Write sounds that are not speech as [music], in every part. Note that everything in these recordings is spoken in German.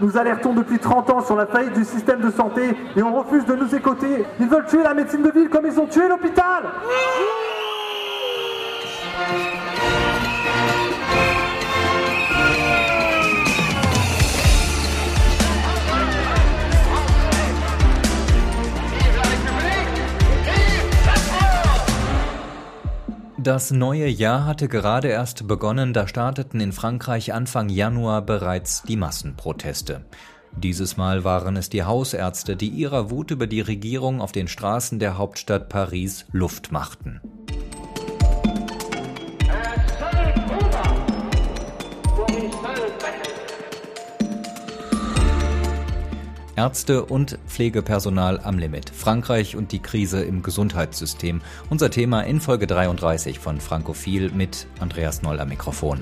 Nous alertons depuis 30 ans sur la faillite du système de santé et on refuse de nous écouter. Ils veulent tuer la médecine de ville comme ils ont tué l'hôpital. Das neue Jahr hatte gerade erst begonnen, da starteten in Frankreich Anfang Januar bereits die Massenproteste. Dieses Mal waren es die Hausärzte, die ihrer Wut über die Regierung auf den Straßen der Hauptstadt Paris Luft machten. Ärzte und Pflegepersonal am Limit. Frankreich und die Krise im Gesundheitssystem. Unser Thema in Folge 33 von Frankophil mit Andreas Noll am Mikrofon.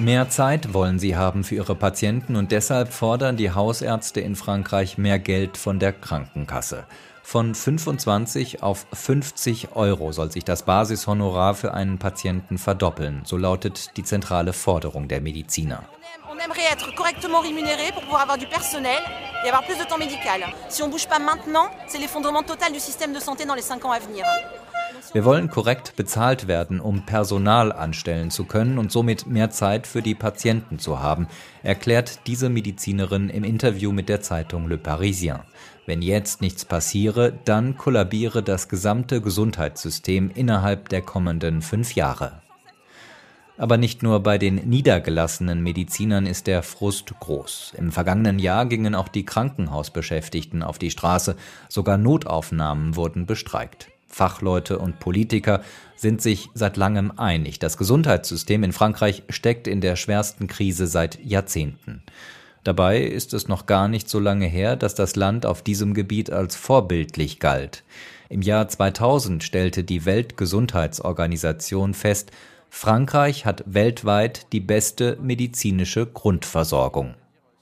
Mehr Zeit wollen sie haben für ihre Patienten und deshalb fordern die Hausärzte in Frankreich mehr Geld von der Krankenkasse. Von 25 auf 50 Euro soll sich das Basishonorar für einen Patienten verdoppeln, so lautet die zentrale Forderung der Mediziner. On aimerait être correctement rémunéré pour pouvoir avoir du personnel et avoir plus de temps médical. Si on bouge pas maintenant, c'est l'effondrement total du système de santé dans les cinq ans à venir. Wir wollen korrekt bezahlt werden, um Personal anstellen zu können und somit mehr Zeit für die Patienten zu haben, erklärt diese Medizinerin im Interview mit der Zeitung Le Parisien. Wenn jetzt nichts passiere, dann kollabiere das gesamte Gesundheitssystem innerhalb der kommenden fünf Jahre. Aber nicht nur bei den niedergelassenen Medizinern ist der Frust groß. Im vergangenen Jahr gingen auch die Krankenhausbeschäftigten auf die Straße, sogar Notaufnahmen wurden bestreikt. Fachleute und Politiker sind sich seit langem einig. Das Gesundheitssystem in Frankreich steckt in der schwersten Krise seit Jahrzehnten. Dabei ist es noch gar nicht so lange her, dass das Land auf diesem Gebiet als vorbildlich galt. Im Jahr 2000 stellte die Weltgesundheitsorganisation fest, Frankreich hat weltweit die beste medizinische Grundversorgung.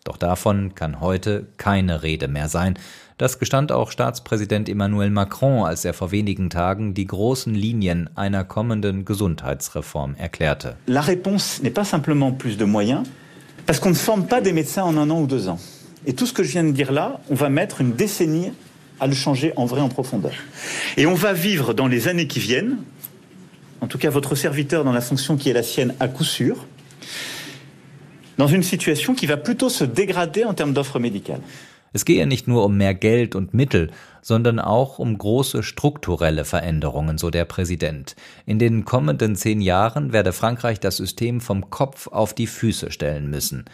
Doch davon kann heute keine Rede mehr sein. Das gestand auch Staatspräsident Emmanuel Macron, als er vor wenigen Tagen die großen Linien einer kommenden Gesundheitsreform erklärte. La réponse n'est pas simplement plus de moyens, parce qu'on ne forme pas des médecins en un an ou deux ans. Et tout ce que je viens de dire là, on va mettre une décennie à le changer en vrai en profondeur. Et on va vivre dans les années qui viennent, en tout cas votre serviteur dans la fonction qui est la sienne à coup sûr, dans une situation qui va plutôt se dégrader en termes d'offres médicales. Es gehe nicht nur um mehr Geld und Mittel, sondern auch um große strukturelle Veränderungen, so der Präsident. In den kommenden zehn Jahren werde Frankreich das System vom Kopf auf die Füße stellen müssen.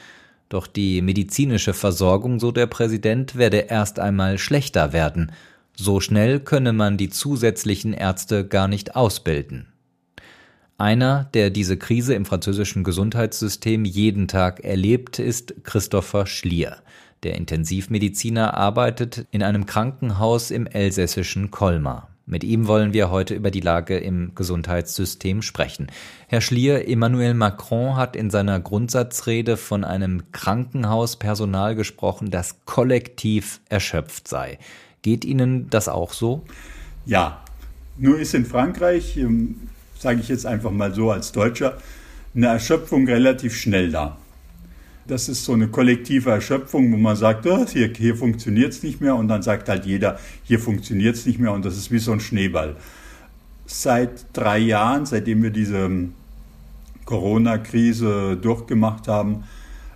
Doch die medizinische Versorgung, so der Präsident, werde erst einmal schlechter werden. So schnell könne man die zusätzlichen Ärzte gar nicht ausbilden. Einer, der diese Krise im französischen Gesundheitssystem jeden Tag erlebt, ist Christopher Schlier. Der Intensivmediziner arbeitet in einem Krankenhaus im elsässischen Colmar. Mit ihm wollen wir heute über die Lage im Gesundheitssystem sprechen. Herr Schlier, Emmanuel Macron hat in seiner Grundsatzrede von einem Krankenhauspersonal gesprochen, das kollektiv erschöpft sei. Geht Ihnen das auch so? Ja, nur ist in Frankreich ähm, sage ich jetzt einfach mal so als Deutscher, eine Erschöpfung relativ schnell da. Das ist so eine kollektive Erschöpfung, wo man sagt, oh, hier, hier funktioniert es nicht mehr und dann sagt halt jeder, hier funktioniert es nicht mehr und das ist wie so ein Schneeball. Seit drei Jahren, seitdem wir diese Corona-Krise durchgemacht haben,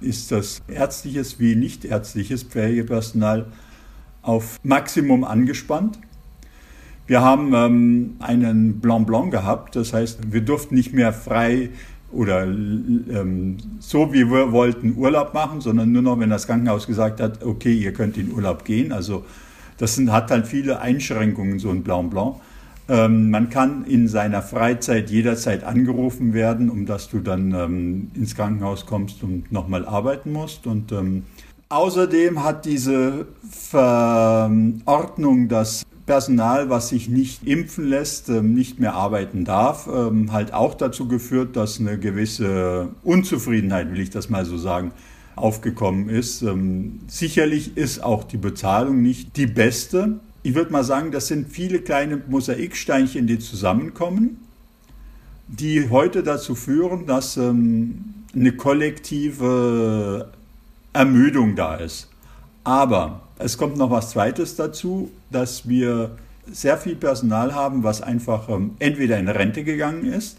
ist das ärztliches wie nicht ärztliches Pflegepersonal auf Maximum angespannt. Wir haben ähm, einen Blanc Blanc gehabt, das heißt, wir durften nicht mehr frei oder ähm, so wie wir wollten Urlaub machen, sondern nur noch, wenn das Krankenhaus gesagt hat, okay, ihr könnt in Urlaub gehen. Also das sind, hat halt viele Einschränkungen, so ein Blanc Blanc. Ähm, man kann in seiner Freizeit jederzeit angerufen werden, um dass du dann ähm, ins Krankenhaus kommst und nochmal arbeiten musst. Und ähm, außerdem hat diese Verordnung, dass Personal, was sich nicht impfen lässt, ähm, nicht mehr arbeiten darf, ähm, halt auch dazu geführt, dass eine gewisse Unzufriedenheit, will ich das mal so sagen, aufgekommen ist. Ähm, sicherlich ist auch die Bezahlung nicht die beste. Ich würde mal sagen, das sind viele kleine Mosaiksteinchen, die zusammenkommen, die heute dazu führen, dass eine kollektive Ermüdung da ist. Aber es kommt noch was Zweites dazu, dass wir sehr viel Personal haben, was einfach ähm, entweder in Rente gegangen ist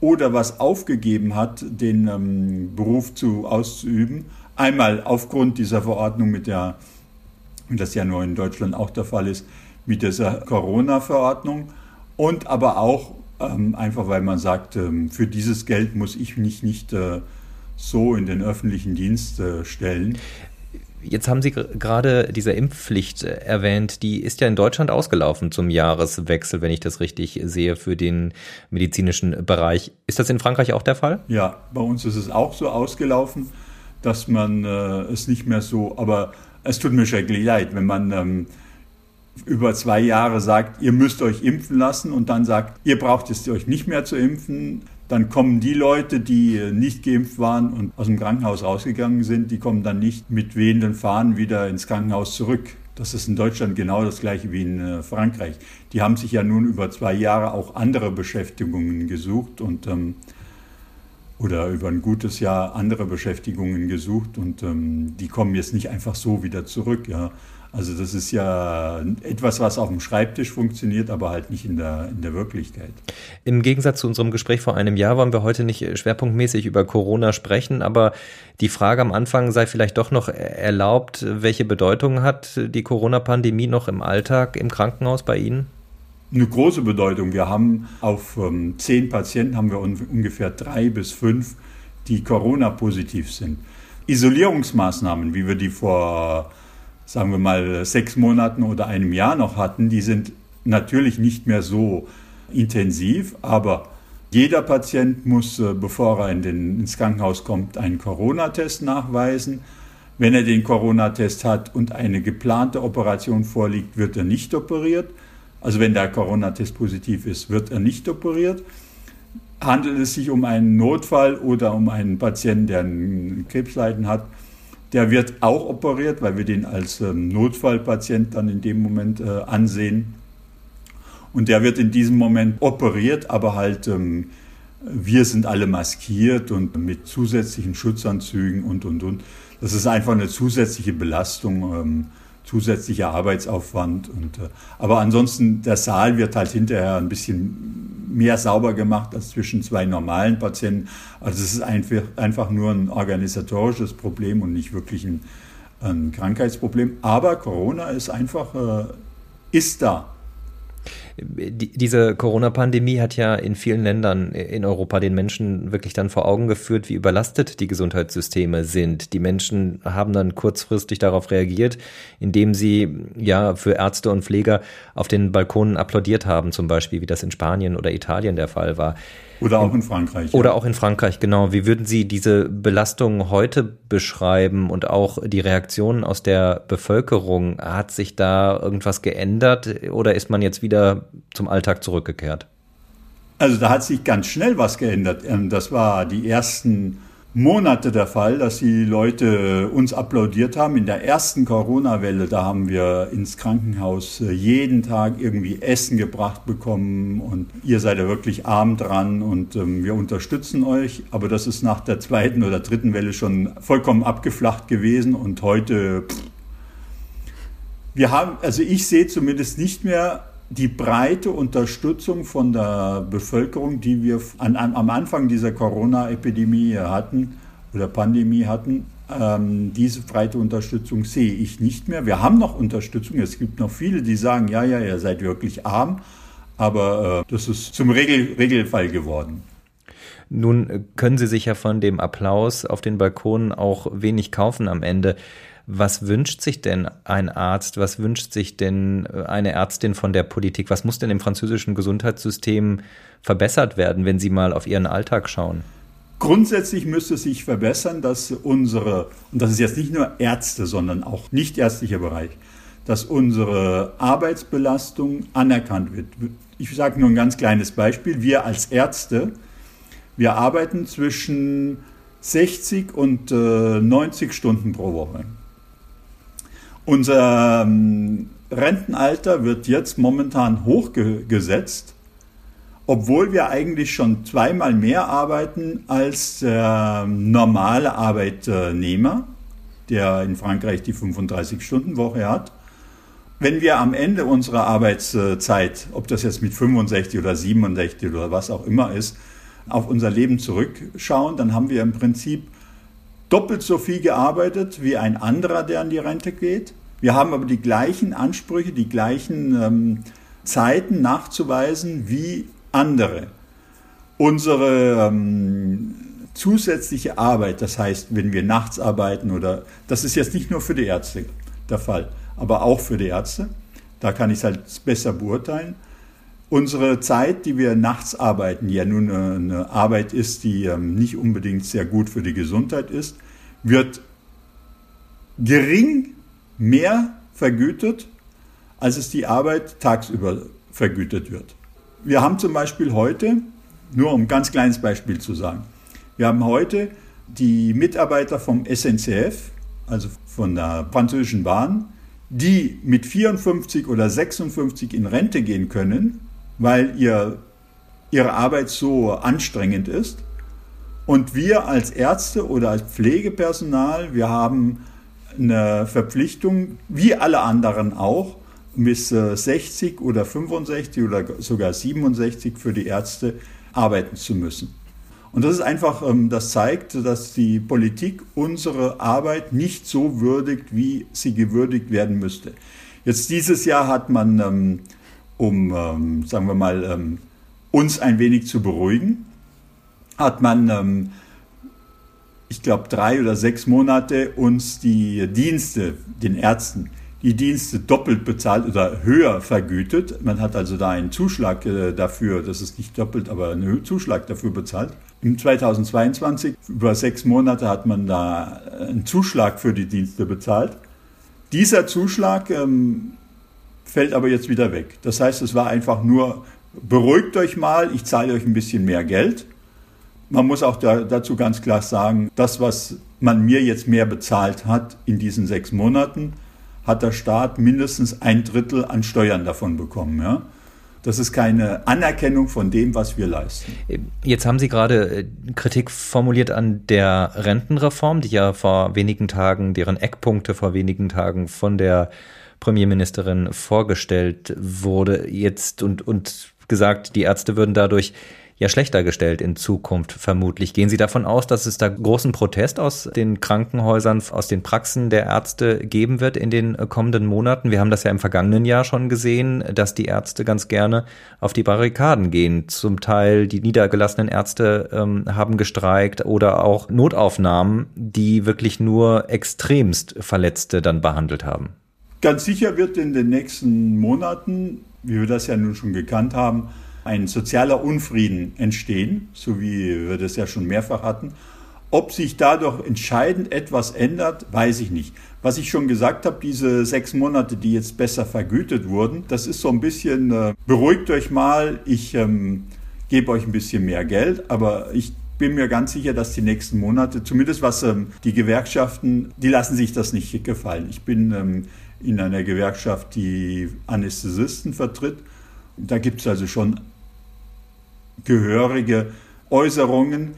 oder was aufgegeben hat, den ähm, Beruf zu, auszuüben. Einmal aufgrund dieser Verordnung mit der, das ja nur in Deutschland auch der Fall ist, mit dieser Corona-Verordnung und aber auch ähm, einfach, weil man sagt, ähm, für dieses Geld muss ich mich nicht äh, so in den öffentlichen Dienst äh, stellen. Jetzt haben Sie gerade diese Impfpflicht äh, erwähnt. Die ist ja in Deutschland ausgelaufen zum Jahreswechsel, wenn ich das richtig sehe, für den medizinischen Bereich. Ist das in Frankreich auch der Fall? Ja, bei uns ist es auch so ausgelaufen, dass man äh, es nicht mehr so, aber es tut mir schrecklich leid, wenn man ähm, über zwei Jahre sagt, ihr müsst euch impfen lassen und dann sagt, ihr braucht es euch nicht mehr zu impfen, dann kommen die Leute, die nicht geimpft waren und aus dem Krankenhaus rausgegangen sind, die kommen dann nicht mit wehenden Fahnen wieder ins Krankenhaus zurück. Das ist in Deutschland genau das gleiche wie in äh, Frankreich. Die haben sich ja nun über zwei Jahre auch andere Beschäftigungen gesucht und ähm, oder über ein gutes Jahr andere Beschäftigungen gesucht und ähm, die kommen jetzt nicht einfach so wieder zurück. Ja. Also das ist ja etwas, was auf dem Schreibtisch funktioniert, aber halt nicht in der, in der Wirklichkeit. Im Gegensatz zu unserem Gespräch vor einem Jahr wollen wir heute nicht schwerpunktmäßig über Corona sprechen, aber die Frage am Anfang sei vielleicht doch noch erlaubt, welche Bedeutung hat die Corona-Pandemie noch im Alltag im Krankenhaus bei Ihnen? Eine große Bedeutung. Wir haben auf ähm, zehn Patienten haben wir ungefähr drei bis fünf, die Corona-positiv sind. Isolierungsmaßnahmen, wie wir die vor sagen wir mal, sechs Monaten oder einem Jahr noch hatten, die sind natürlich nicht mehr so intensiv, aber jeder Patient muss, äh, bevor er in den, ins Krankenhaus kommt, einen Corona-Test nachweisen. Wenn er den Corona-Test hat und eine geplante Operation vorliegt, wird er nicht operiert. Also wenn der Corona-Test positiv ist, wird er nicht operiert. Handelt es sich um einen Notfall oder um einen Patienten, der ein Krebsleiden hat, der wird auch operiert, weil wir den als ähm, Notfallpatient dann in dem Moment äh, ansehen. Und der wird in diesem Moment operiert, aber halt ähm, wir sind alle maskiert und mit zusätzlichen Schutzanzügen und, und, und. Das ist einfach eine zusätzliche Belastung, ähm, zusätzlicher Arbeitsaufwand. Und, äh, aber ansonsten, der Saal wird halt hinterher ein bisschen mehr sauber gemacht als zwischen zwei normalen Patienten. Also es ist einfach, einfach nur ein organisatorisches Problem und nicht wirklich ein, ein Krankheitsproblem. Aber Corona ist einfach, äh, ist da diese Corona-Pandemie hat ja in vielen Ländern in Europa den Menschen wirklich dann vor Augen geführt, wie überlastet die Gesundheitssysteme sind. Die Menschen haben dann kurzfristig darauf reagiert, indem sie ja für Ärzte und Pfleger auf den Balkonen applaudiert haben, zum Beispiel, wie das in Spanien oder Italien der Fall war. Oder auch in Frankreich. Oder ja. auch in Frankreich, genau. Wie würden Sie diese Belastung heute beschreiben und auch die Reaktionen aus der Bevölkerung? Hat sich da irgendwas geändert oder ist man jetzt wieder zum Alltag zurückgekehrt? Also da hat sich ganz schnell was geändert. Ähm, das war die ersten Monate der Fall, dass die Leute uns applaudiert haben. In der ersten Corona-Welle, da haben wir ins Krankenhaus äh, jeden Tag irgendwie Essen gebracht bekommen und ihr seid ja wirklich arm dran und ähm, wir unterstützen euch. Aber das ist nach der zweiten oder dritten Welle schon vollkommen abgeflacht gewesen und heute, pff, wir haben, also ich sehe zumindest nicht mehr die breite Unterstützung von der Bevölkerung, die wir an, an, am Anfang dieser Corona-Epidemie hatten oder Pandemie hatten, ähm, diese breite Unterstützung sehe ich nicht mehr. Wir haben noch Unterstützung. Es gibt noch viele, die sagen, ja, ja, ihr seid wirklich arm, aber äh, das ist zum Regel, Regelfall geworden. Nun können Sie sich ja von dem Applaus auf den Balkonen auch wenig kaufen am Ende. Was wünscht sich denn ein Arzt? Was wünscht sich denn äh, eine Ärztin von der Politik? Was muss denn im französischen Gesundheitssystem verbessert werden, wenn Sie mal auf Ihren Alltag schauen? Grundsätzlich müsste sich verbessern, dass unsere, und das ist jetzt nicht nur Ärzte, sondern auch nicht ärztlicher Bereich, dass unsere Arbeitsbelastung anerkannt wird. Ich sage nur ein ganz kleines Beispiel. Wir als Ärzte, wir arbeiten zwischen 60 und äh, 90 Stunden pro Woche. Unser ähm, Rentenalter wird jetzt momentan hochgesetzt, obwohl wir eigentlich schon zweimal mehr arbeiten als der normale Arbeitnehmer, der in Frankreich die 35-Stunden-Woche hat. Wenn wir am Ende unserer Arbeitszeit, ob das jetzt mit 65 oder 67 oder was auch immer ist, auf unser Leben zurückschauen, dann haben wir im Prinzip doppelt so viel gearbeitet wie ein anderer, der an die Rente geht. Wir haben aber die gleichen Ansprüche, die gleichen ähm, Zeiten nachzuweisen wie andere. Unsere ähm, zusätzliche Arbeit, das heißt, wenn wir nachts arbeiten oder, das ist jetzt nicht nur für die Ärzte der Fall, aber auch für die Ärzte, da kann ich es halt besser beurteilen unsere Zeit, die wir nachts arbeiten, ja nun eine Arbeit ist, die ähm, nicht unbedingt sehr gut für die Gesundheit ist, wird gering mehr vergütet, als es die Arbeit tagsüber vergütet wird. Wir haben zum Beispiel heute, nur um ein ganz kleines Beispiel zu sagen, wir haben heute die Mitarbeiter vom SNCF, also von der französischen Bahn, die mit 54 oder 56 in Rente gehen können, weil ihr, ihre Arbeit so anstrengend ist. Und wir als Ärzte oder als Pflegepersonal, wir haben eine Verpflichtung, wie alle anderen auch, bis 60 oder 65 oder sogar 67 für die Ärzte arbeiten zu müssen. Und das ist einfach, ähm, das zeigt, dass die Politik unsere Arbeit nicht so würdigt, wie sie gewürdigt werden müsste. Jetzt dieses Jahr hat man ähm, um, ähm, sagen wir mal, ähm, uns ein wenig zu beruhigen, hat man, ähm, ich glaube, drei oder sechs Monate uns die Dienste, den Ärzten, die Dienste doppelt bezahlt oder höher vergütet. Man hat also da einen Zuschlag äh, dafür, das ist nicht doppelt, aber einen Zuschlag dafür bezahlt. Im 2022, über sechs Monate, hat man da einen Zuschlag für die Dienste bezahlt. Dieser Zuschlag ähm, fällt aber jetzt wieder weg. Das heißt, es war einfach nur, beruhigt euch mal, ich zahle euch ein bisschen mehr Geld. Man muss auch da, dazu ganz klar sagen, das, was man mir jetzt mehr bezahlt hat in diesen sechs Monaten, hat der Staat mindestens ein Drittel an Steuern davon bekommen. Ja? Das ist keine Anerkennung von dem, was wir leisten. Jetzt haben Sie gerade äh, Kritik formuliert an der Rentenreform, die ja vor wenigen Tagen, deren Eckpunkte vor wenigen Tagen von der Premierministerin vorgestellt wurde jetzt und, und gesagt, die Ärzte würden dadurch ja schlechter gestellt in Zukunft vermutlich. Gehen Sie davon aus, dass es da großen Protest aus den Krankenhäusern, aus den Praxen der Ärzte geben wird in den kommenden Monaten? Wir haben das ja im vergangenen Jahr schon gesehen, dass die Ärzte ganz gerne auf die Barrikaden gehen. Zum Teil die niedergelassenen Ärzte ähm, haben gestreikt oder auch Notaufnahmen, die wirklich nur extremst Verletzte dann behandelt haben. Ganz sicher wird in den nächsten Monaten, wie wir das ja nun schon gekannt haben, ein sozialer Unfrieden entstehen, so wie wir das ja schon mehrfach hatten. Ob sich dadurch entscheidend etwas ändert, weiß ich nicht. Was ich schon gesagt habe, diese sechs Monate, die jetzt besser vergütet wurden, das ist so ein bisschen, äh, beruhigt euch mal, ich ähm, gebe euch ein bisschen mehr Geld, aber ich bin mir ganz sicher, dass die nächsten Monate, zumindest was ähm, die Gewerkschaften, die lassen sich das nicht gefallen. Ich bin ähm, in einer Gewerkschaft, die Anästhesisten vertritt. Da gibt es also schon gehörige Äußerungen.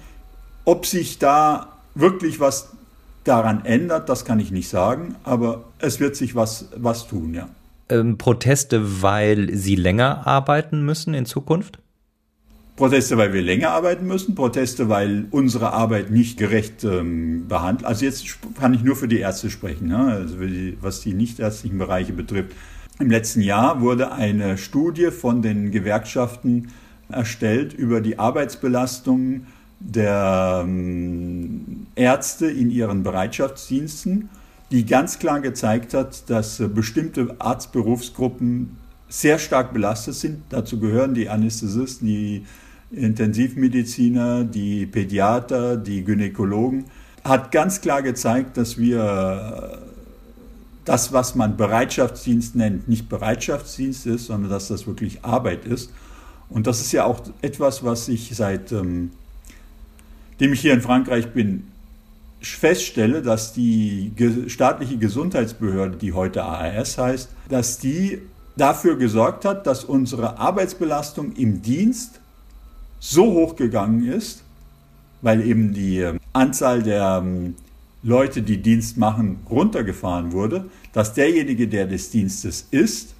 Ob sich da wirklich was daran ändert, das kann ich nicht sagen, aber es wird sich was, was tun, ja. Ähm, Proteste, weil Sie länger arbeiten müssen in Zukunft? Proteste, weil wir länger arbeiten müssen, Proteste, weil unsere Arbeit nicht gerecht ähm, behandelt. Also jetzt kann ich nur für die Ärzte sprechen, ne? also die, was die nichtärztlichen Bereiche betrifft. Im letzten Jahr wurde eine Studie von den Gewerkschaften erstellt über die Arbeitsbelastung der ähm, Ärzte in ihren Bereitschaftsdiensten, die ganz klar gezeigt hat, dass äh, bestimmte Arztberufsgruppen sehr stark belastet sind. Dazu gehören die Anästhesisten, die Intensivmediziner, die Pädiater, die Gynäkologen, hat ganz klar gezeigt, dass wir das, was man Bereitschaftsdienst nennt, nicht Bereitschaftsdienst ist, sondern dass das wirklich Arbeit ist. Und das ist ja auch etwas, was ich seit ähm, dem ich hier in Frankreich bin, feststelle, dass die staatliche Gesundheitsbehörde, die heute ARS heißt, dass die dafür gesorgt hat, dass unsere Arbeitsbelastung im Dienst so hoch gegangen ist, weil eben die ähm, Anzahl der ähm, Leute, die Dienst machen, runtergefahren wurde, dass derjenige, der des Dienstes ist,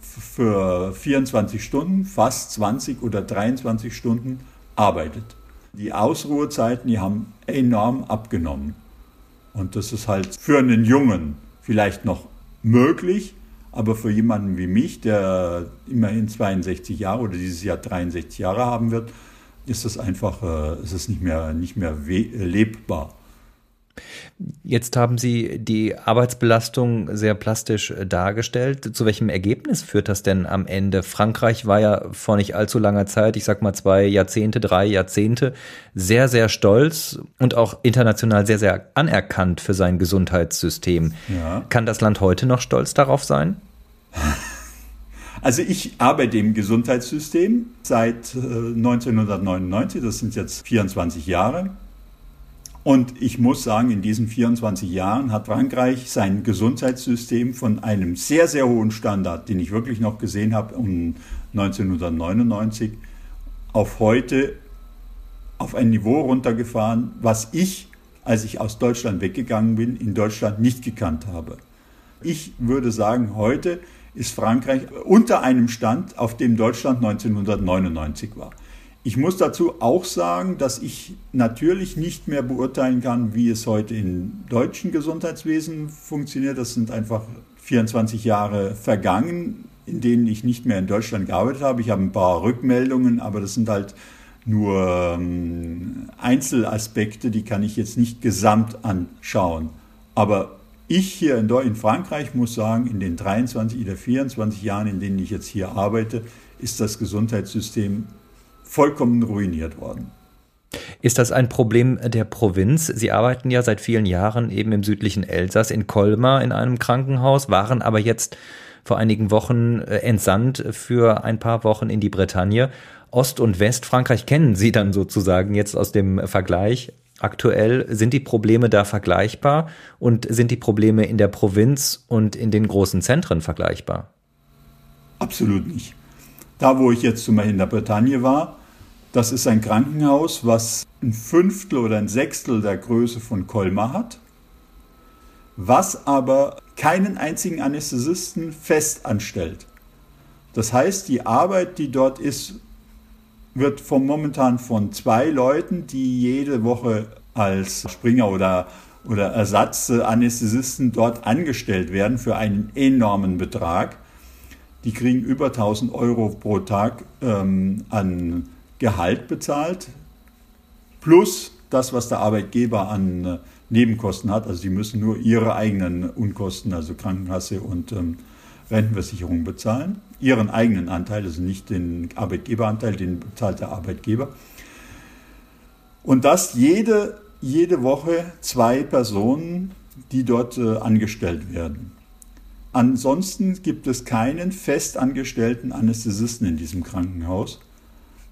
für 24 Stunden, fast 20 oder 23 Stunden arbeitet. Die Ausruhezeiten, die haben enorm abgenommen. Und das ist halt für einen Jungen vielleicht noch möglich, aber für jemanden wie mich, der immerhin 62 Jahre oder dieses Jahr 63 Jahre haben wird, ist das einfach, äh, ist es nicht mehr, nicht mehr lebbar. Jetzt haben Sie die Arbeitsbelastung sehr plastisch äh, dargestellt. Zu welchem Ergebnis führt das denn am Ende? Frankreich war ja vor nicht allzu langer Zeit, ich sag mal zwei Jahrzehnte, drei Jahrzehnte, sehr, sehr stolz und auch international sehr, sehr anerkannt für sein Gesundheitssystem. Ja. Kann das Land heute noch stolz darauf sein? [laughs] Also ich arbeite im Gesundheitssystem seit 1999, äh, das sind jetzt 24 Jahre. Und ich muss sagen, in diesen 24 Jahren hat Frankreich sein Gesundheitssystem von einem sehr, sehr hohen Standard, den ich wirklich noch gesehen habe um 1999, auf heute auf ein Niveau runtergefahren, was ich, als ich aus Deutschland weggegangen bin, in Deutschland nicht gekannt habe. Ich würde sagen, heute ist Frankreich unter einem Stand, auf dem Deutschland 1999 war. Ich muss dazu auch sagen, dass ich natürlich nicht mehr beurteilen kann, wie es heute im deutschen Gesundheitswesen funktioniert. Das sind einfach 24 Jahre vergangen, in denen ich nicht mehr in Deutschland gearbeitet habe. Ich habe ein paar Rückmeldungen, aber das sind halt nur ähm, Einzelaspekte, die kann ich jetzt nicht gesamt anschauen. Aber ich hier in, in Frankreich muss sagen, in den 23 oder 24 Jahren, in denen ich jetzt hier arbeite, ist das Gesundheitssystem vollkommen ruiniert worden. Ist das ein Problem der Provinz? Sie arbeiten ja seit vielen Jahren eben im südlichen Elsass in Colmar in einem Krankenhaus, waren aber jetzt vor einigen Wochen äh, entsandt für ein paar Wochen in die Bretagne. Ost- und Westfrankreich kennen Sie dann sozusagen jetzt aus dem Vergleich. Aktuell sind die Probleme da vergleichbar und sind die Probleme in der Provinz und in den großen Zentren vergleichbar? Absolut nicht. Da, wo ich jetzt zum Beispiel in der Bretagne war, das ist ein Krankenhaus, was ein Fünftel oder ein Sechstel der Größe von Colmar hat, was aber keinen einzigen Anästhesisten fest anstellt. Das heißt, die Arbeit, die dort ist, wird vom momentan von zwei Leuten, die jede Woche als Springer oder, oder Ersatzanästhesisten dort angestellt werden für einen enormen Betrag. Die kriegen über 1000 Euro pro Tag ähm, an Gehalt bezahlt, plus das, was der Arbeitgeber an äh, Nebenkosten hat. Also sie müssen nur ihre eigenen Unkosten, also Krankenkasse und ähm, Rentenversicherung bezahlen. Ihren eigenen Anteil, also nicht den Arbeitgeberanteil, den bezahlt der Arbeitgeber. Und das jede, jede Woche zwei Personen, die dort äh, angestellt werden. Ansonsten gibt es keinen festangestellten Anästhesisten in diesem Krankenhaus.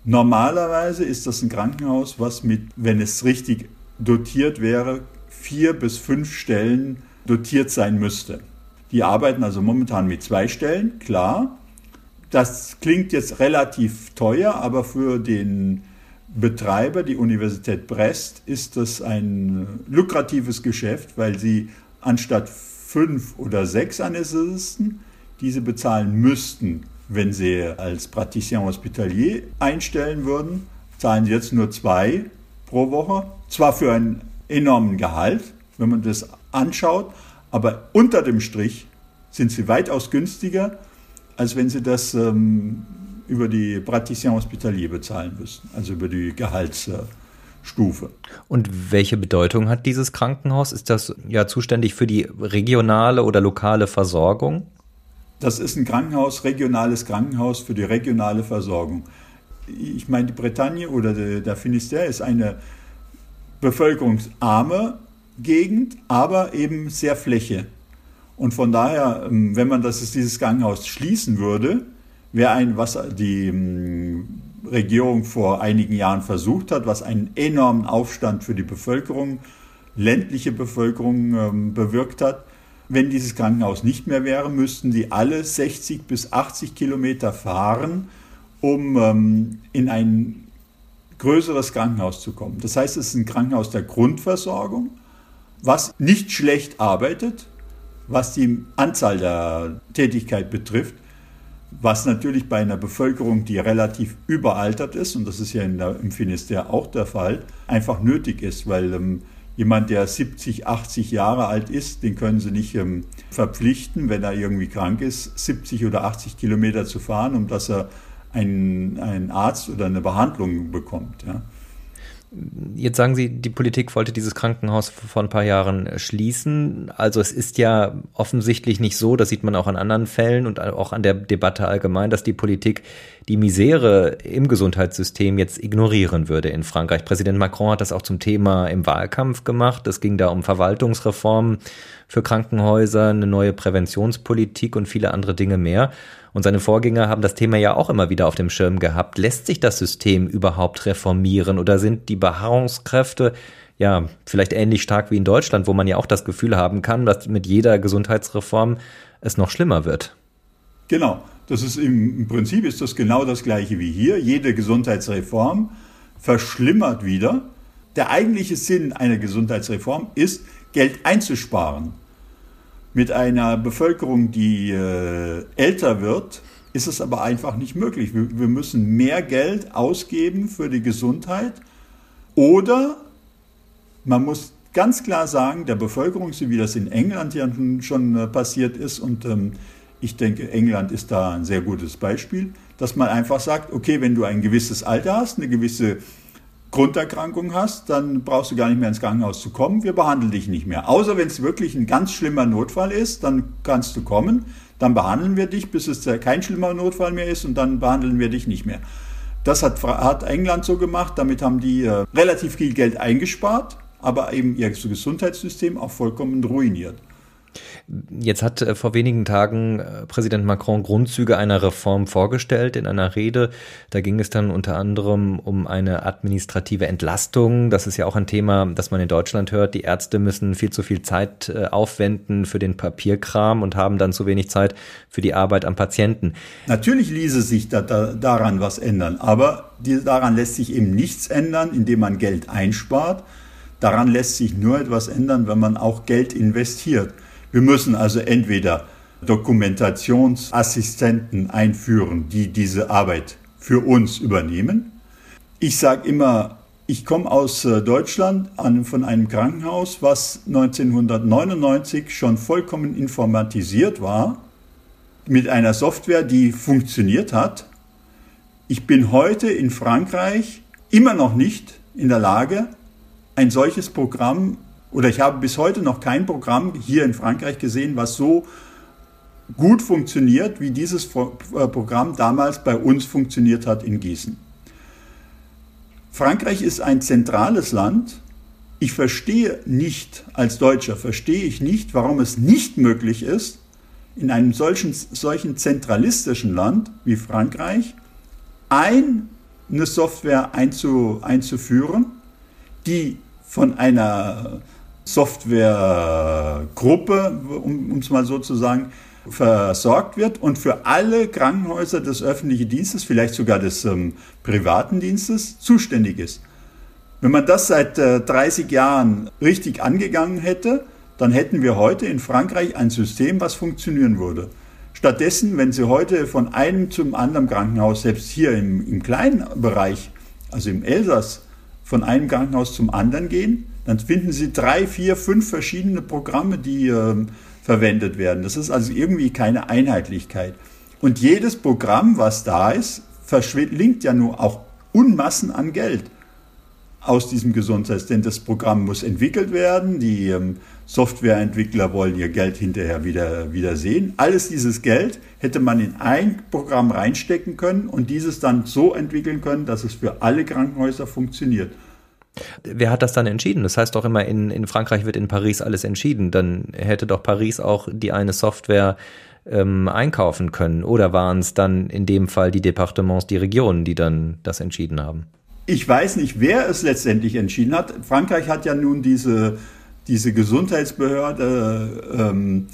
Normalerweise ist das ein Krankenhaus, was mit, wenn es richtig dotiert wäre, vier bis fünf Stellen dotiert sein müsste. Die arbeiten also momentan mit zwei Stellen, klar. Das klingt jetzt relativ teuer, aber für den Betreiber, die Universität Brest, ist das ein lukratives Geschäft, weil sie anstatt fünf oder sechs Anästhesisten, die sie bezahlen müssten, wenn sie als Praticien Hospitalier einstellen würden, zahlen sie jetzt nur zwei pro Woche. Zwar für einen enormen Gehalt, wenn man das anschaut, aber unter dem Strich sind sie weitaus günstiger, als wenn sie das ähm, über die Praticien Hospitalier bezahlen müssten, also über die Gehaltsstufe. Und welche Bedeutung hat dieses Krankenhaus? Ist das ja zuständig für die regionale oder lokale Versorgung? Das ist ein Krankenhaus, regionales Krankenhaus für die regionale Versorgung. Ich meine, die Bretagne oder der Finisterre ist eine bevölkerungsarme Gegend, aber eben sehr Fläche. Und von daher, ähm, wenn man das, dieses Krankenhaus schließen würde, wäre ein, was die ähm, Regierung vor einigen Jahren versucht hat, was einen enormen Aufstand für die Bevölkerung, ländliche Bevölkerung ähm, bewirkt hat. Wenn dieses Krankenhaus nicht mehr wäre, müssten sie alle 60 bis 80 Kilometer fahren, um in ein größeres Krankenhaus zu kommen. Das heißt, es ist ein Krankenhaus der Grundversorgung, was nicht schlecht arbeitet, was die Anzahl der Tätigkeit betrifft, was natürlich bei einer Bevölkerung, die relativ überaltert ist, und das ist ja der, im Finisterre auch der Fall, einfach nötig ist, weil ähm, jemand, der 70, 80 Jahre alt ist, den können Sie nicht ähm, verpflichten, wenn er irgendwie krank ist, 70 oder 80 Kilometer zu fahren, um dass er einen, einen Arzt oder eine Behandlung bekommt. Ja. Jetzt sagen Sie, die Politik wollte dieses Krankenhaus vor ein paar Jahren schließen. Also es ist ja offensichtlich nicht so, das sieht man auch an anderen Fällen und auch an der Debatte allgemein, dass die Politik die Misere im Gesundheitssystem jetzt ignorieren würde in Frankreich. Präsident Macron hat das auch zum Thema im Wahlkampf gemacht. Es ging da um Verwaltungsreformen für Krankenhäuser, eine neue Präventionspolitik und viele andere Dinge mehr. Und seine Vorgänger haben das Thema ja auch immer wieder auf dem Schirm gehabt. Lässt sich das System überhaupt reformieren oder sind die Beharrungskräfte ja vielleicht ähnlich stark wie in Deutschland, wo man ja auch das Gefühl haben kann, dass mit jeder Gesundheitsreform es noch schlimmer wird? Genau. Das ist im, Prinzip ist das genau das gleiche wie hier. Jede Gesundheitsreform verschlimmert wieder. Der eigentliche Sinn einer Gesundheitsreform ist, Geld einzusparen mit einer Bevölkerung, die äh, älter wird, ist es aber einfach nicht möglich. Wir, wir, müssen mehr Geld ausgeben für die Gesundheit oder man muss ganz klar sagen, der Bevölkerung, so wie das in England ja schon äh, passiert ist und ähm, ich denke, England ist da ein sehr gutes Beispiel, dass man einfach sagt, okay, wenn du ein gewisses Alter hast, eine gewisse Grunderkrankung hast, dann brauchst du gar nicht mehr ins Krankenhaus zu kommen. Wir behandeln dich nicht mehr. Außer wenn es wirklich ein ganz schlimmer Notfall ist, dann kannst du kommen. Dann behandeln wir dich, bis es kein schlimmer Notfall mehr ist und dann behandeln wir dich nicht mehr. Das hat, hat England so gemacht. Damit haben die äh, relativ viel Geld eingespart, aber eben ihr Gesundheitssystem auch vollkommen ruiniert. Jetzt hat äh, vor wenigen Tagen äh, Präsident Macron Grundzüge einer Reform vorgestellt in einer Rede. Da ging es dann unter anderem um eine administrative Entlastung. Das ist ja auch ein Thema, das man in Deutschland hört. Die Ärzte müssen viel zu viel Zeit äh, aufwenden für den Papierkram und haben dann zu wenig Zeit für die Arbeit am Patienten. Natürlich ließe sich da, da, daran was ändern, aber die, daran lässt sich eben nichts ändern, indem man Geld einspart. Daran lässt sich nur etwas ändern, wenn man auch Geld investiert. Wir müssen also entweder Dokumentationsassistenten einführen, die diese Arbeit für uns übernehmen. Ich sage immer, ich komme aus äh, Deutschland von einem Krankenhaus, was 1999 schon vollkommen informatisiert war, mit einer Software, die funktioniert hat. Ich bin heute in Frankreich immer noch nicht in der Lage, ein solches Programm oder ich habe bis heute noch kein Programm hier in Frankreich gesehen, was so gut funktioniert, wie dieses äh, Programm damals bei uns funktioniert hat in Gießen. Frankreich ist ein zentrales Land. Ich verstehe nicht, als Deutscher verstehe ich nicht, warum es nicht möglich ist, in einem solchen, solchen zentralistischen Land wie Frankreich eine Software einzu, einzuführen, die von einer Softwaregruppe, um es mal so zu sagen, versorgt wird und für alle Krankenhäuser des öffentlichen Dienstes, vielleicht sogar des ähm, privaten Dienstes, zuständig ist. Wenn man das seit äh, 30 Jahren richtig angegangen hätte, dann hätten wir heute in Frankreich ein System, was funktionieren würde. Stattdessen, wenn Sie heute von einem zum anderen Krankenhaus, selbst hier im, im kleinen Bereich, also im Elsass, von einem Krankenhaus zum anderen gehen, dann finden Sie drei, vier, fünf verschiedene Programme, die äh, verwendet werden. Das ist also irgendwie keine Einheitlichkeit. Und jedes Programm, was da ist, verschlingt ja nur auch Unmassen an Geld aus diesem Gesundheits, denn das Programm muss entwickelt werden, die ähm, Softwareentwickler wollen ihr Geld hinterher wieder, wieder sehen. Alles dieses Geld hätte man in ein Programm reinstecken können und dieses dann so entwickeln können, dass es für alle Krankenhäuser funktioniert. Wer hat das dann entschieden? Das heißt doch immer, in, in Frankreich wird in Paris alles entschieden. Dann hätte doch Paris auch die eine Software ähm, einkaufen können. Oder waren es dann in dem Fall die Departements, die Regionen, die dann das entschieden haben? Ich weiß nicht, wer es letztendlich entschieden hat. Frankreich hat ja nun diese, diese Gesundheitsbehörde, ähm,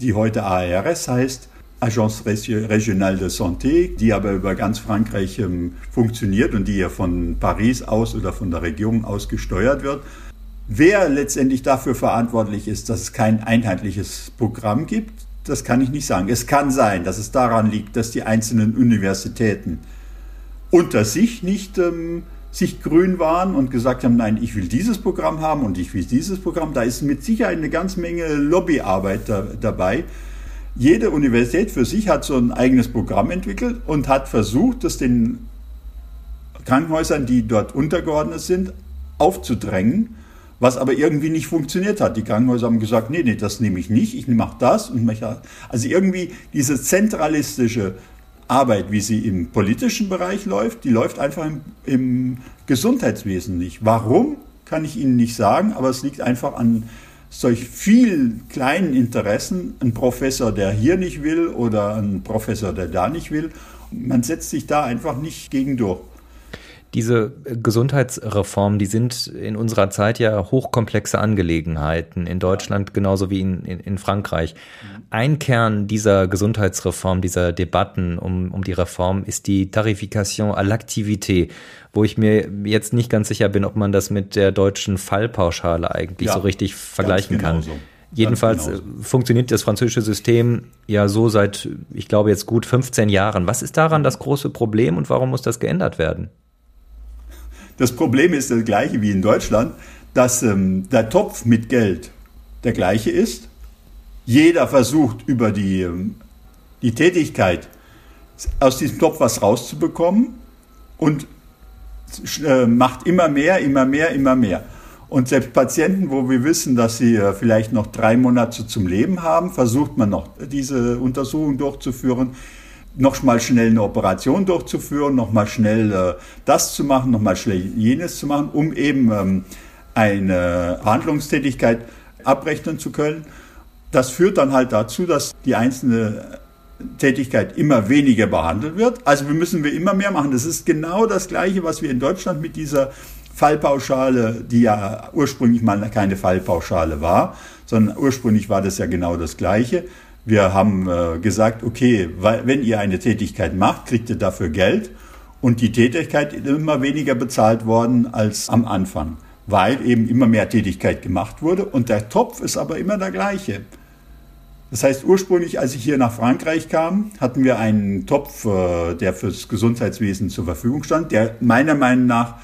die heute ARS heißt, Agence Régionale de Santé, die aber über ganz Frankreich ähm, funktioniert und die ja von Paris aus oder von der Regierung aus gesteuert wird. Wer letztendlich dafür verantwortlich ist, dass es kein einheitliches Programm gibt, das kann ich nicht sagen. Es kann sein, dass es daran liegt, dass die einzelnen Universitäten unter sich nicht ähm, sich grün waren und gesagt haben, nein, ich will dieses Programm haben und ich will dieses Programm. Da ist mit Sicherheit eine ganze Menge Lobbyarbeit da, dabei. Jede Universität für sich hat so ein eigenes Programm entwickelt und hat versucht, das den Krankenhäusern, die dort untergeordnet sind, aufzudrängen, was aber irgendwie nicht funktioniert hat. Die Krankenhäuser haben gesagt, nee, nee, das nehme ich nicht, ich mache das und mache Also irgendwie diese zentralistische Arbeit, wie sie im politischen Bereich läuft, die läuft einfach im, im Gesundheitswesen nicht. Warum, kann ich Ihnen nicht sagen, aber es liegt einfach an solch vielen kleinen Interessen. Ein Professor, der hier nicht will oder ein Professor, der da nicht will. Man setzt sich da einfach nicht gegen durch. Diese Gesundheitsreformen, die sind in unserer Zeit ja hochkomplexe Angelegenheiten, in Deutschland genauso wie in, in, in Frankreich. Ein Kern dieser Gesundheitsreform, dieser Debatten um, um die Reform ist die Tarification à l'activité, wo ich mir jetzt nicht ganz sicher bin, ob man das mit der deutschen Fallpauschale eigentlich ja, so richtig vergleichen kann. So. Jedenfalls funktioniert das französische System ja so seit, ich glaube, jetzt gut 15 Jahren. Was ist daran das große Problem und warum muss das geändert werden? Das Problem ist das gleiche wie in Deutschland, dass ähm, der Topf mit Geld der gleiche ist. Jeder versucht über die, ähm, die Tätigkeit aus diesem Topf was rauszubekommen und äh, macht immer mehr, immer mehr, immer mehr. Und selbst Patienten, wo wir wissen, dass sie äh, vielleicht noch drei Monate zum Leben haben, versucht man noch diese Untersuchung durchzuführen noch mal schnell eine Operation durchzuführen, noch mal schnell äh, das zu machen, noch mal schnell jenes zu machen, um eben ähm, eine Handlungstätigkeit abrechnen zu können. Das führt dann halt dazu, dass die einzelne Tätigkeit immer weniger behandelt wird. Also wir müssen wir immer mehr machen. Das ist genau das Gleiche, was wir in Deutschland mit dieser Fallpauschale, die ja ursprünglich mal keine Fallpauschale war, sondern ursprünglich war das ja genau das Gleiche. Wir haben äh, gesagt, okay, wenn ihr eine Tätigkeit macht, kriegt ihr dafür Geld. Und die Tätigkeit ist immer weniger bezahlt worden als am Anfang, weil eben immer mehr Tätigkeit gemacht wurde. Und der Topf ist aber immer der gleiche. Das heißt, ursprünglich, als ich hier nach Frankreich kam, hatten wir einen Topf, äh, der fürs Gesundheitswesen zur Verfügung stand, der meiner Meinung nach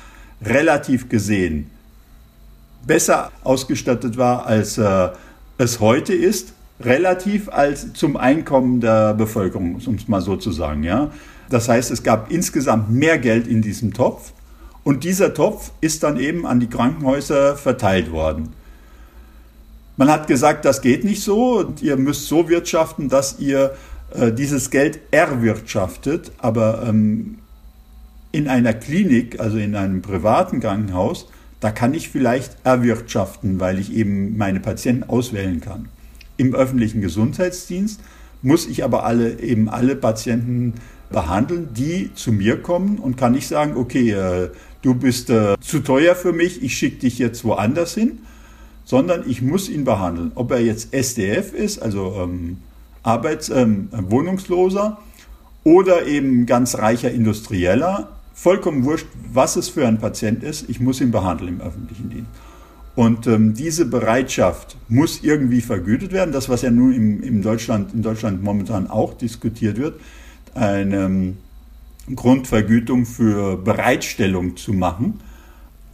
relativ gesehen besser ausgestattet war, als äh, es heute ist relativ als zum Einkommen der Bevölkerung, um es mal so zu sagen. Ja? Das heißt, es gab insgesamt mehr Geld in diesem Topf und dieser Topf ist dann eben an die Krankenhäuser verteilt worden. Man hat gesagt, das geht nicht so und ihr müsst so wirtschaften, dass ihr äh, dieses Geld erwirtschaftet, aber ähm, in einer Klinik, also in einem privaten Krankenhaus, da kann ich vielleicht erwirtschaften, weil ich eben meine Patienten auswählen kann. Im öffentlichen Gesundheitsdienst muss ich aber alle, eben alle Patienten behandeln, die zu mir kommen und kann nicht sagen, okay, äh, du bist äh, zu teuer für mich, ich schicke dich jetzt woanders hin, sondern ich muss ihn behandeln. Ob er jetzt SDF ist, also ähm, Arbeits-, ähm, Wohnungsloser oder eben ganz reicher Industrieller, vollkommen wurscht, was es für ein Patient ist, ich muss ihn behandeln im öffentlichen Dienst. Und ähm, diese Bereitschaft muss irgendwie vergütet werden. Das, was ja nun im, im Deutschland, in Deutschland momentan auch diskutiert wird, eine ähm, Grundvergütung für Bereitstellung zu machen.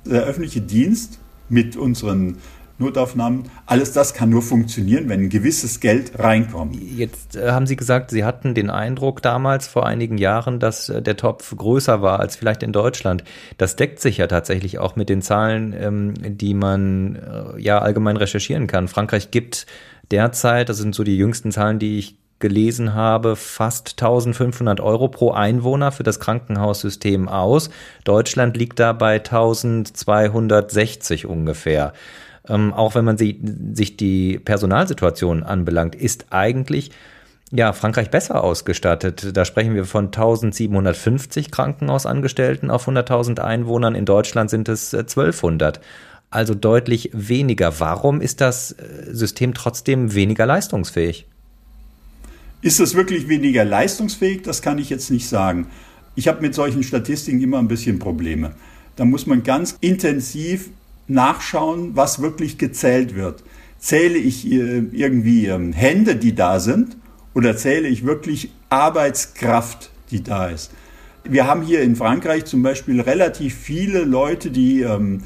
Der öffentliche Dienst mit unseren Notaufnahmen. Alles das kann nur funktionieren, wenn ein gewisses Geld reinkommt. Jetzt äh, haben Sie gesagt, Sie hatten den Eindruck damals vor einigen Jahren, dass äh, der Topf größer war als vielleicht in Deutschland. Das deckt sich ja tatsächlich auch mit den Zahlen, ähm, die man äh, ja allgemein recherchieren kann. Frankreich gibt derzeit, das sind so die jüngsten Zahlen, die ich gelesen habe, fast 1500 Euro pro Einwohner für das Krankenhaussystem aus. Deutschland liegt da bei 1260 ungefähr. Ähm, auch wenn man sie, sich die Personalsituation anbelangt, ist eigentlich ja, Frankreich besser ausgestattet. Da sprechen wir von 1750 Krankenhausangestellten auf 100.000 Einwohnern. In Deutschland sind es 1200. Äh, also deutlich weniger. Warum ist das äh, System trotzdem weniger leistungsfähig? Ist es wirklich weniger leistungsfähig? Das kann ich jetzt nicht sagen. Ich habe mit solchen Statistiken immer ein bisschen Probleme. Da muss man ganz intensiv nachschauen, was wirklich gezählt wird. Zähle ich äh, irgendwie ähm, Hände, die da sind, oder zähle ich wirklich Arbeitskraft, die da ist? Wir haben hier in Frankreich zum Beispiel relativ viele Leute, die ähm,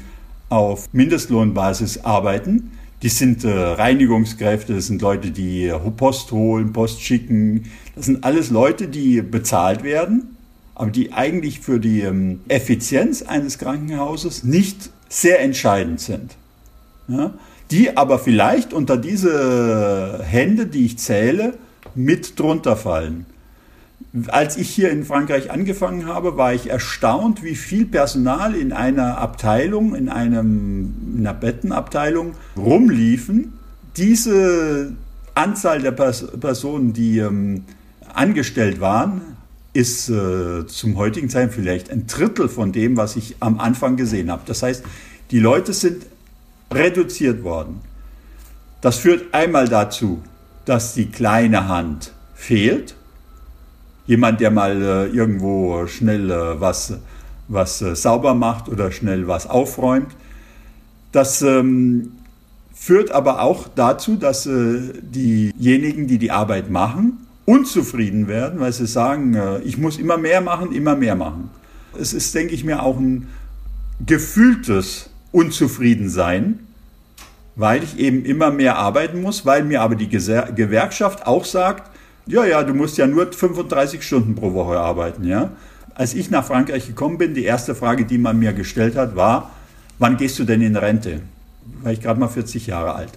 auf Mindestlohnbasis arbeiten. Die sind äh, Reinigungskräfte, das sind Leute, die äh, Post holen, Post schicken. Das sind alles Leute, die bezahlt werden, aber die eigentlich für die ähm, Effizienz eines Krankenhauses nicht sehr entscheidend sind. Ja? Die aber vielleicht unter diese Hände, die ich zähle, mit drunter fallen. Als ich hier in Frankreich angefangen habe, war ich erstaunt, wie viel Personal in einer Abteilung, in, einem, in einer Bettenabteilung rumliefen. Diese Anzahl der Pers Personen, die ähm, angestellt waren, ist äh, zum heutigen Zeitpunkt vielleicht ein Drittel von dem, was ich am Anfang gesehen habe. Das heißt, die Leute sind reduziert worden. Das führt einmal dazu, dass die kleine Hand fehlt jemand, der mal äh, irgendwo schnell äh, was, was äh, sauber macht oder schnell was aufräumt. Das ähm, führt aber auch dazu, dass äh, diejenigen, die die Arbeit machen, unzufrieden werden, weil sie sagen, äh, ich muss immer mehr machen, immer mehr machen. Es ist, denke ich mir, auch ein gefühltes Unzufriedensein, weil ich eben immer mehr arbeiten muss, weil mir aber die Gewerkschaft auch sagt, ja, ja, du musst ja nur 35 Stunden pro Woche arbeiten, ja. Als ich nach Frankreich gekommen bin, die erste Frage, die man mir gestellt hat, war, wann gehst du denn in Rente? War ich gerade mal 40 Jahre alt.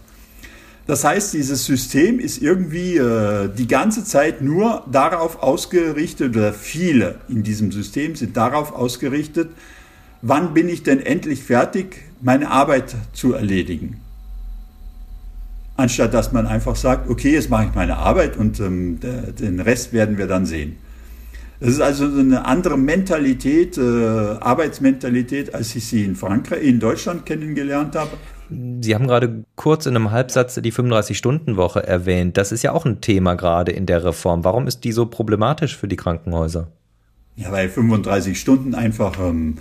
Das heißt, dieses System ist irgendwie äh, die ganze Zeit nur darauf ausgerichtet, oder viele in diesem System sind darauf ausgerichtet, wann bin ich denn endlich fertig, meine Arbeit zu erledigen anstatt dass man einfach sagt, okay, jetzt mache ich meine Arbeit und ähm, den Rest werden wir dann sehen. Das ist also eine andere Mentalität, äh, Arbeitsmentalität, als ich sie in Frankreich, in Deutschland kennengelernt habe. Sie haben gerade kurz in einem Halbsatz die 35-Stunden-Woche erwähnt. Das ist ja auch ein Thema gerade in der Reform. Warum ist die so problematisch für die Krankenhäuser? Ja, weil 35 Stunden einfach ähm,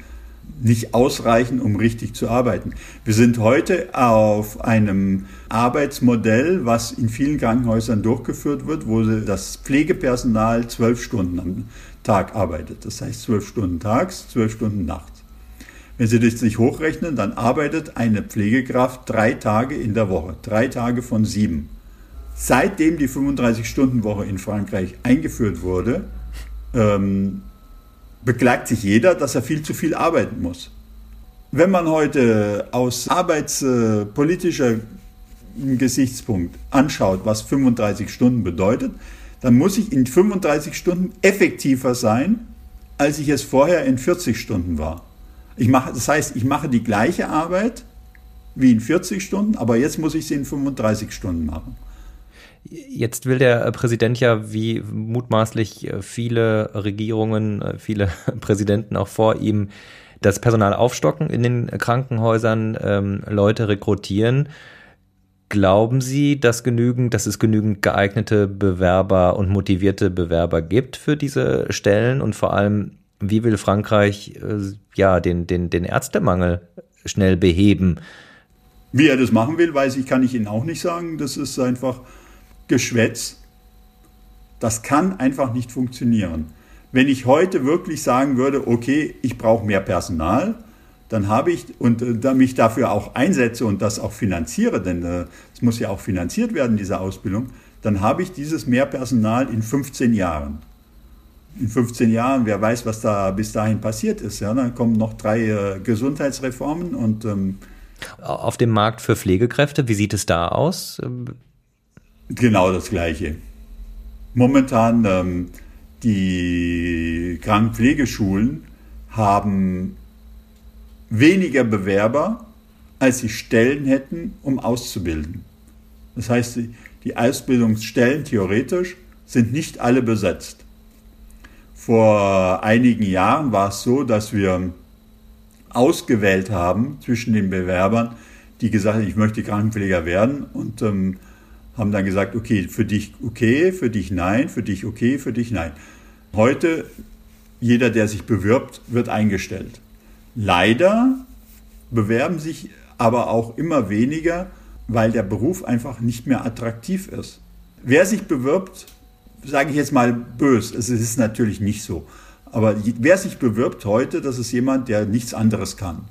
nicht ausreichen, um richtig zu arbeiten. Wir sind heute auf einem Arbeitsmodell, was in vielen Krankenhäusern durchgeführt wird, wo das Pflegepersonal zwölf Stunden am Tag arbeitet. Das heißt zwölf Stunden tags, zwölf Stunden nachts. Wenn Sie das sich hochrechnen, dann arbeitet eine Pflegekraft drei Tage in der Woche, drei Tage von sieben. Seitdem die 35-Stunden-Woche in Frankreich eingeführt wurde, ähm, beklagt sich jeder, dass er viel zu viel arbeiten muss. Wenn man heute aus arbeitspolitischer Gesichtspunkt anschaut, was 35 Stunden bedeutet, dann muss ich in 35 Stunden effektiver sein, als ich es vorher in 40 Stunden war. Ich mache, das heißt, ich mache die gleiche Arbeit wie in 40 Stunden, aber jetzt muss ich sie in 35 Stunden machen. Jetzt will der Präsident ja, wie mutmaßlich äh, viele Regierungen, äh, viele [laughs] Präsidenten auch vor ihm, das Personal aufstocken in den Krankenhäusern, ähm, Leute rekrutieren. Glauben Sie, dass genügend, dass es genügend geeignete Bewerber und motivierte Bewerber gibt für diese Stellen? Und vor allem, wie will Frankreich äh, ja den, den, den Ärztemangel schnell beheben? Wie er das machen will, weiß ich, kann ich Ihnen auch nicht sagen. Das ist einfach Geschwätz, das kann einfach nicht funktionieren. Wenn ich heute wirklich sagen würde, okay, ich brauche mehr Personal, dann habe ich und äh, mich dafür auch einsetze und das auch finanziere, denn äh, es muss ja auch finanziert werden, diese Ausbildung, dann habe ich dieses Mehrpersonal in 15 Jahren. In 15 Jahren, wer weiß, was da bis dahin passiert ist. Ja, dann kommen noch drei äh, Gesundheitsreformen und ähm, auf dem Markt für Pflegekräfte, wie sieht es da aus? Genau das Gleiche. momentan ähm, die Krankenpflegeschulen haben weniger Bewerber, als sie Stellen hätten, um auszubilden. Das heißt, die Ausbildungsstellen theoretisch sind nicht alle besetzt. Vor einigen Jahren war es so, dass wir ausgewählt haben zwischen den Bewerbern, die gesagt haben, ich möchte Krankenpfleger werden und ähm, haben dann gesagt, okay, für dich okay, für dich nein, für dich okay, für dich nein. Heute, jeder, der sich bewirbt, wird eingestellt. Leider bewerben sich aber auch immer weniger, weil der Beruf einfach nicht mehr attraktiv ist. Wer sich bewirbt, sage ich jetzt mal bös, es ist natürlich nicht so. Aber wer sich bewirbt heute, das ist jemand, der nichts anderes kann.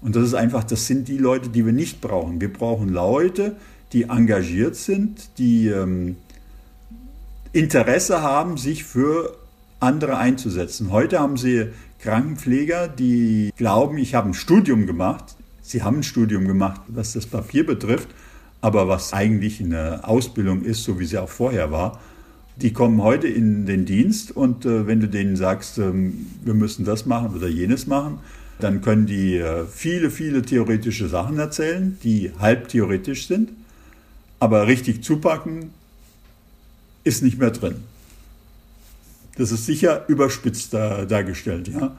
Und das ist einfach, das sind die Leute, die wir nicht brauchen. Wir brauchen Leute, die engagiert sind, die ähm, Interesse haben, sich für andere einzusetzen. Heute haben Sie Krankenpfleger, die glauben, ich habe ein Studium gemacht. Sie haben ein Studium gemacht, was das Papier betrifft, aber was eigentlich eine Ausbildung ist, so wie sie auch vorher war. Die kommen heute in den Dienst und äh, wenn du denen sagst, ähm, wir müssen das machen oder jenes machen, dann können die äh, viele, viele theoretische Sachen erzählen, die halb theoretisch sind, aber richtig zupacken ist nicht mehr drin. Das ist sicher überspitzt da, dargestellt, ja.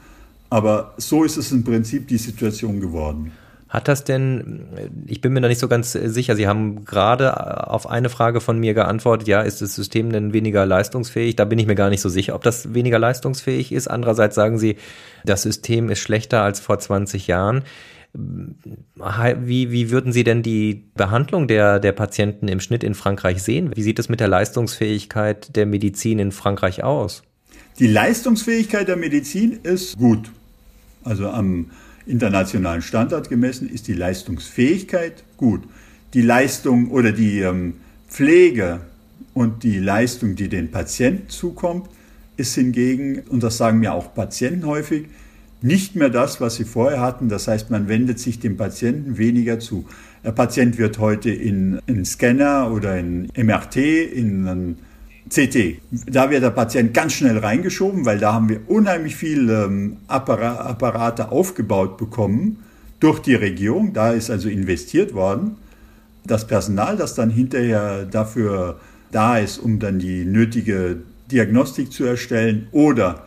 Aber so ist es im Prinzip die Situation geworden. Hat das denn, ich bin mir da nicht so ganz sicher, Sie haben gerade auf eine Frage von mir geantwortet, ja, ist das System denn weniger leistungsfähig? Da bin ich mir gar nicht so sicher, ob das weniger leistungsfähig ist. Andererseits sagen Sie, das System ist schlechter als vor 20 Jahren. Wie, wie würden Sie denn die Behandlung der, der Patienten im Schnitt in Frankreich sehen? Wie sieht es mit der Leistungsfähigkeit der Medizin in Frankreich aus? Die Leistungsfähigkeit der Medizin ist gut. Also am internationalen Standard gemessen ist die Leistungsfähigkeit gut. Die Leistung oder die ähm, Pflege und die Leistung, die den Patienten zukommt, ist hingegen, und das sagen mir auch Patienten häufig, nicht mehr das, was sie vorher hatten. Das heißt, man wendet sich dem Patienten weniger zu. Der Patient wird heute in einen Scanner oder in MRT, in einen CT. Da wird der Patient ganz schnell reingeschoben, weil da haben wir unheimlich viele ähm, Apparate aufgebaut bekommen durch die Regierung. Da ist also investiert worden. Das Personal, das dann hinterher dafür da ist, um dann die nötige Diagnostik zu erstellen oder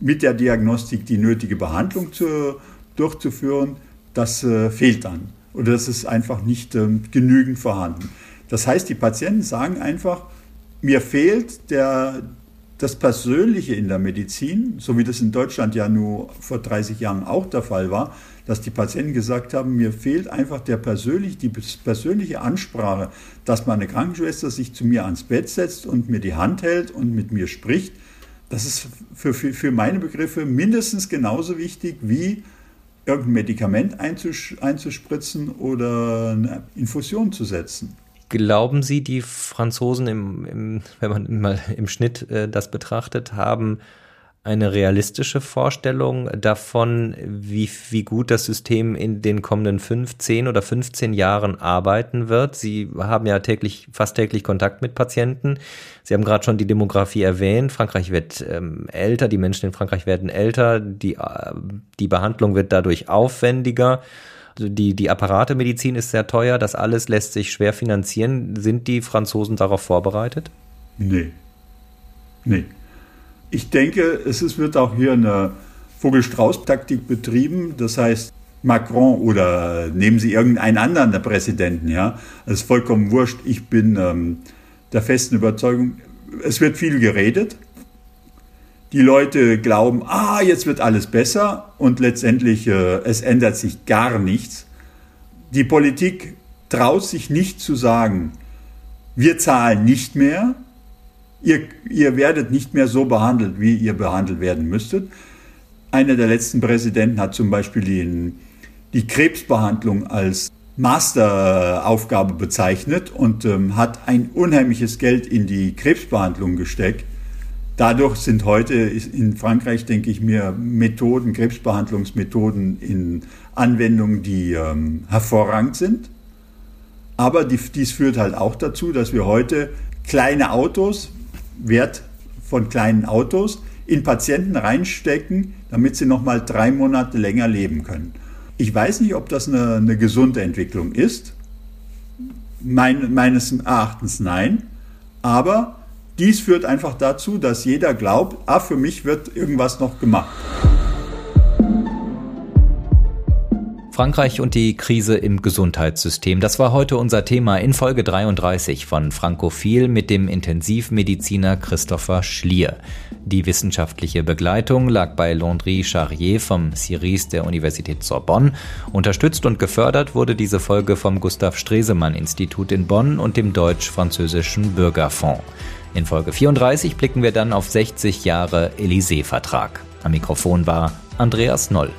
mit der Diagnostik die nötige Behandlung zu, durchzuführen, das äh, fehlt dann. Oder das ist einfach nicht ähm, genügend vorhanden. Das heißt, die Patienten sagen einfach, mir fehlt der, das Persönliche in der Medizin, so wie das in Deutschland ja nur vor 30 Jahren auch der Fall war, dass die Patienten gesagt haben, mir fehlt einfach der persönlich, die persönliche Ansprache, dass meine Krankenschwester sich zu mir ans Bett setzt und mir die Hand hält und mit mir spricht. Das ist für, für, für meine Begriffe mindestens genauso wichtig wie irgendein Medikament einzuspritzen oder eine Infusion zu setzen. Glauben Sie, die Franzosen, im, im, wenn man mal im Schnitt äh, das betrachtet, haben eine realistische Vorstellung davon, wie, wie gut das System in den kommenden fünf, zehn oder 15 Jahren arbeiten wird. Sie haben ja täglich, fast täglich Kontakt mit Patienten. Sie haben gerade schon die Demografie erwähnt. Frankreich wird ähm, älter, die Menschen in Frankreich werden älter, die, äh, die Behandlung wird dadurch aufwendiger die, die Apparatemedizin ist sehr teuer, das alles lässt sich schwer finanzieren. Sind die Franzosen darauf vorbereitet? Nee. Nee. Ich denke, es ist, wird auch hier eine Vogelstrauß-Taktik betrieben. Das heißt, Macron oder nehmen Sie irgendeinen anderen der Präsidenten, ja. Es ist vollkommen wurscht. Ich bin ähm, der festen Überzeugung, es wird viel geredet. Die Leute glauben, ah, jetzt wird alles besser und letztendlich äh, es ändert sich gar nichts. Die Politik traut sich nicht zu sagen, wir zahlen nicht mehr, ihr, ihr werdet nicht mehr so behandelt, wie ihr behandelt werden müsstet. Einer der letzten Präsidenten hat zum Beispiel die, die Krebsbehandlung als Masteraufgabe bezeichnet und ähm, hat ein unheimliches Geld in die Krebsbehandlung gesteckt. Dadurch sind heute in Frankreich, denke ich mir, Methoden, Krebsbehandlungsmethoden in Anwendung, die ähm, hervorragend sind. Aber die, dies führt halt auch dazu, dass wir heute kleine Autos, Wert von kleinen Autos in Patienten reinstecken, damit sie noch mal drei Monate länger leben können. Ich weiß nicht, ob das eine, eine gesunde Entwicklung ist. Mein, meines Erachtens nein. Aber dies führt einfach dazu, dass jeder glaubt, ah, für mich wird irgendwas noch gemacht. Frankreich und die Krise im Gesundheitssystem. Das war heute unser Thema in Folge 33 von Frankophil mit dem Intensivmediziner Christopher Schlier. Die wissenschaftliche Begleitung lag bei Landry Charrier vom CIRIS der Universität Sorbonne. Unterstützt und gefördert wurde diese Folge vom Gustav Stresemann Institut in Bonn und dem Deutsch-Französischen Bürgerfonds. In Folge 34 blicken wir dann auf 60 Jahre Élysée-Vertrag. Am Mikrofon war Andreas Noll.